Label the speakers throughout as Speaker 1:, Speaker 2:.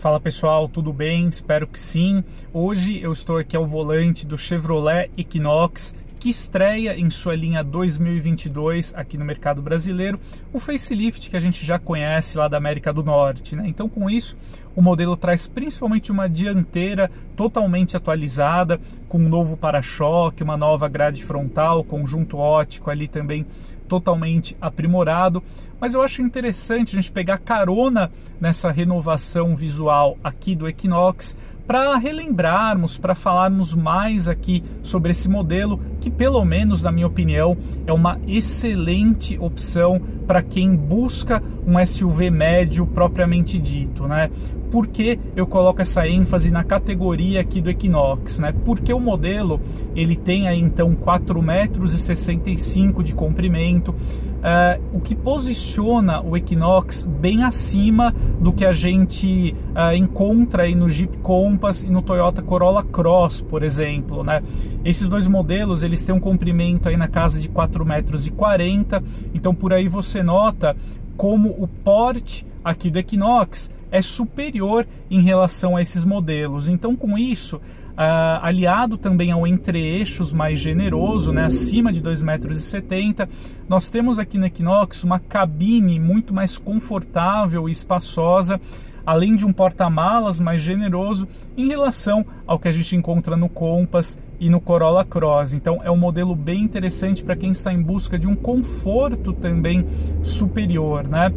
Speaker 1: Fala pessoal, tudo bem? Espero que sim. Hoje eu estou aqui ao volante do Chevrolet Equinox que estreia em sua linha 2022 aqui no mercado brasileiro o facelift que a gente já conhece lá da América do Norte. Né? Então, com isso, o modelo traz principalmente uma dianteira totalmente atualizada, com um novo para-choque, uma nova grade frontal, conjunto ótico ali também totalmente aprimorado. Mas eu acho interessante a gente pegar carona nessa renovação visual aqui do Equinox para relembrarmos, para falarmos mais aqui sobre esse modelo, que pelo menos na minha opinião é uma excelente opção para quem busca um SUV médio propriamente dito, né? Por que eu coloco essa ênfase na categoria aqui do Equinox, né? Porque o modelo ele tem aí então 4 metros 65 de comprimento, uh, o que posiciona o Equinox bem acima do que a gente uh, encontra aí no Jeep Compass e no Toyota Corolla Cross, por exemplo, né? Esses dois modelos eles têm um comprimento aí na casa de 4 metros 40, então por aí você nota como o porte aqui do Equinox é superior em relação a esses modelos. Então, com isso, uh, aliado também ao entre-eixos mais generoso, né, acima de 2,70 metros, nós temos aqui no Equinox uma cabine muito mais confortável e espaçosa, além de um porta-malas mais generoso em relação ao que a gente encontra no Compass e no Corolla Cross. Então é um modelo bem interessante para quem está em busca de um conforto também superior, né?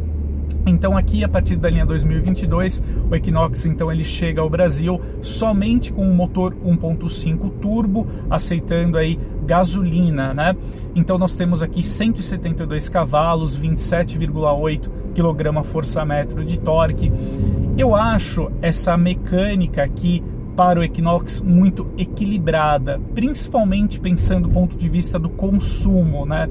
Speaker 1: Então aqui a partir da linha 2022 o Equinox então ele chega ao Brasil somente com um motor 1.5 turbo aceitando aí gasolina, né? Então nós temos aqui 172 cavalos, 27,8 kgfm de torque. Eu acho essa mecânica aqui para o Equinox muito equilibrada, principalmente pensando do ponto de vista do consumo, né?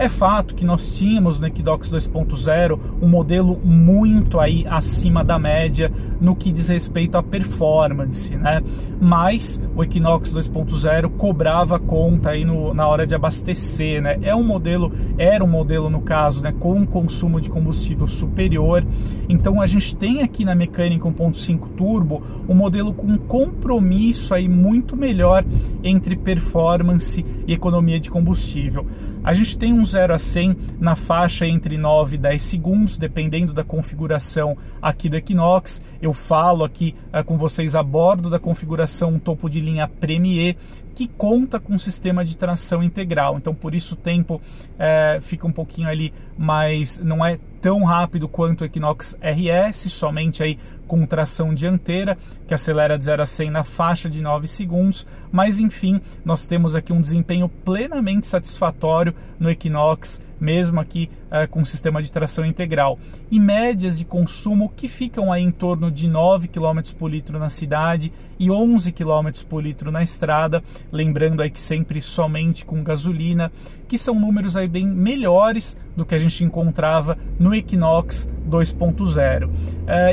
Speaker 1: É fato que nós tínhamos no Equinox 2.0 um modelo muito aí acima da média no que diz respeito à performance, né? Mas o Equinox 2.0 cobrava conta aí no, na hora de abastecer, né? É um modelo, era um modelo no caso, né, com um consumo de combustível superior. Então a gente tem aqui na mecânica 1.5 turbo um modelo com compromisso aí muito melhor entre performance e economia de combustível. A gente tem um 0 a 100 na faixa entre 9 e 10 segundos, dependendo da configuração aqui do Equinox. Eu falo aqui uh, com vocês a bordo da configuração topo de linha Premier, que conta com sistema de tração integral. Então, por isso o tempo é, fica um pouquinho ali, mas não é tão rápido quanto o Equinox RS, somente aí com tração dianteira, que acelera de 0 a 100 na faixa de 9 segundos. Mas enfim, nós temos aqui um desempenho plenamente satisfatório no Equinox mesmo aqui uh, com sistema de tração integral. E médias de consumo que ficam aí em torno de 9 km por litro na cidade e 11 km por litro na estrada, lembrando aí que sempre somente com gasolina, que são números aí bem melhores do que a gente encontrava no Equinox 2.0. Uh,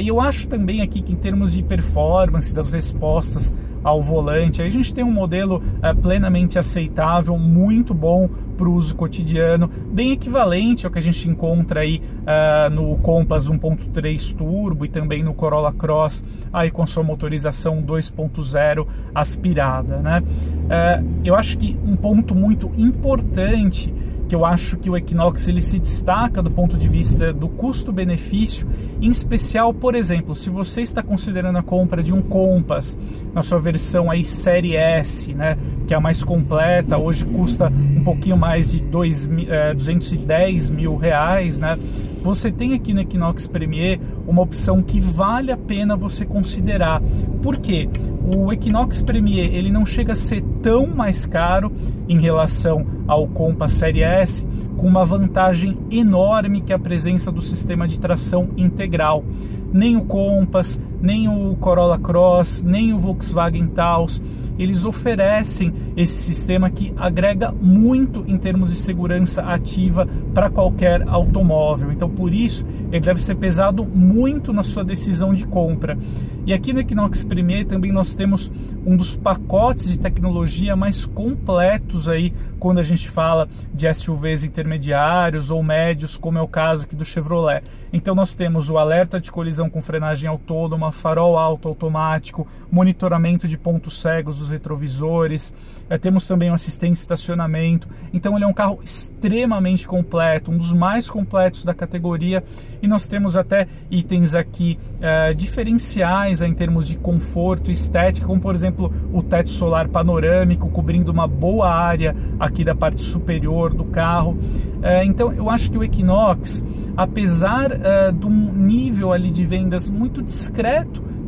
Speaker 1: e eu acho também aqui que em termos de performance das respostas ao volante. Aí a gente tem um modelo é, plenamente aceitável, muito bom para o uso cotidiano, bem equivalente ao que a gente encontra aí uh, no Compass 1.3 Turbo e também no Corolla Cross, aí com sua motorização 2.0 aspirada, né? Uh, eu acho que um ponto muito importante que eu acho que o Equinox ele se destaca do ponto de vista do custo-benefício, em especial, por exemplo, se você está considerando a compra de um Compass na sua versão aí série S, né, que é a mais completa, hoje custa um pouquinho mais de dois, é, 210 mil reais, né, você tem aqui no Equinox Premier uma opção que vale a pena você considerar. Por quê? O Equinox Premier ele não chega a ser tão mais caro em relação ao Compass Série S, com uma vantagem enorme que é a presença do sistema de tração integral. Nem o Compass, nem o Corolla Cross, nem o Volkswagen Taos, eles oferecem esse sistema que agrega muito em termos de segurança ativa para qualquer automóvel. Então, por isso, ele deve ser pesado muito na sua decisão de compra. E aqui no Equinox Premier também nós temos um dos pacotes de tecnologia mais completos aí quando a gente fala de SUVs intermediários ou médios, como é o caso aqui do Chevrolet. Então nós temos o alerta de colisão com frenagem autônoma gama, farol alto automático, monitoramento de pontos cegos dos retrovisores, é, temos também um assistente estacionamento. Então ele é um carro extremamente completo, um dos mais completos da categoria e nós temos até itens aqui é, diferenciais em termos de conforto e estética, como por exemplo o teto solar panorâmico cobrindo uma boa área aqui da parte superior do carro. É, então eu acho que o Equinox, apesar é, de um nível ali de vendas muito discreto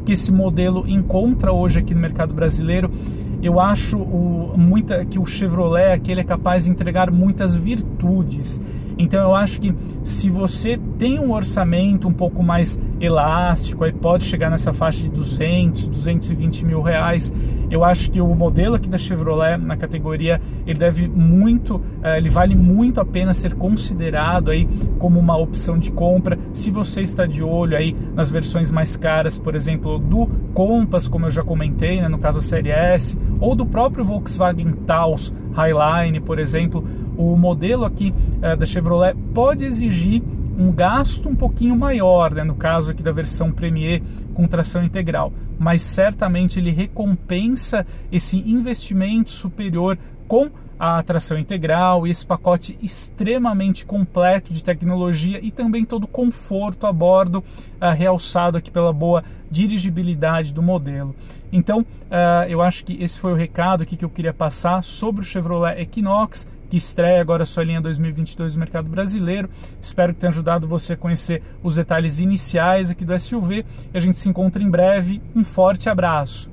Speaker 1: que esse modelo encontra hoje aqui no mercado brasileiro, eu acho o, muita, que o Chevrolet aqui ele é capaz de entregar muitas virtudes. Então eu acho que se você tem um orçamento um pouco mais elástico, aí pode chegar nessa faixa de 200, 220 mil reais. Eu acho que o modelo aqui da Chevrolet na categoria ele deve muito, eh, ele vale muito a pena ser considerado aí como uma opção de compra. Se você está de olho aí nas versões mais caras, por exemplo, do Compass, como eu já comentei, né, no caso a Série S, ou do próprio Volkswagen Taos Highline, por exemplo, o modelo aqui é, da Chevrolet pode exigir um gasto um pouquinho maior, né, no caso aqui da versão Premier com tração integral, mas certamente ele recompensa esse investimento superior com a tração integral e esse pacote extremamente completo de tecnologia e também todo o conforto a bordo, uh, realçado aqui pela boa dirigibilidade do modelo. Então, uh, eu acho que esse foi o recado aqui que eu queria passar sobre o Chevrolet Equinox que estreia agora sua linha 2022 no mercado brasileiro. Espero que tenha ajudado você a conhecer os detalhes iniciais aqui do SUV e a gente se encontra em breve. Um forte abraço.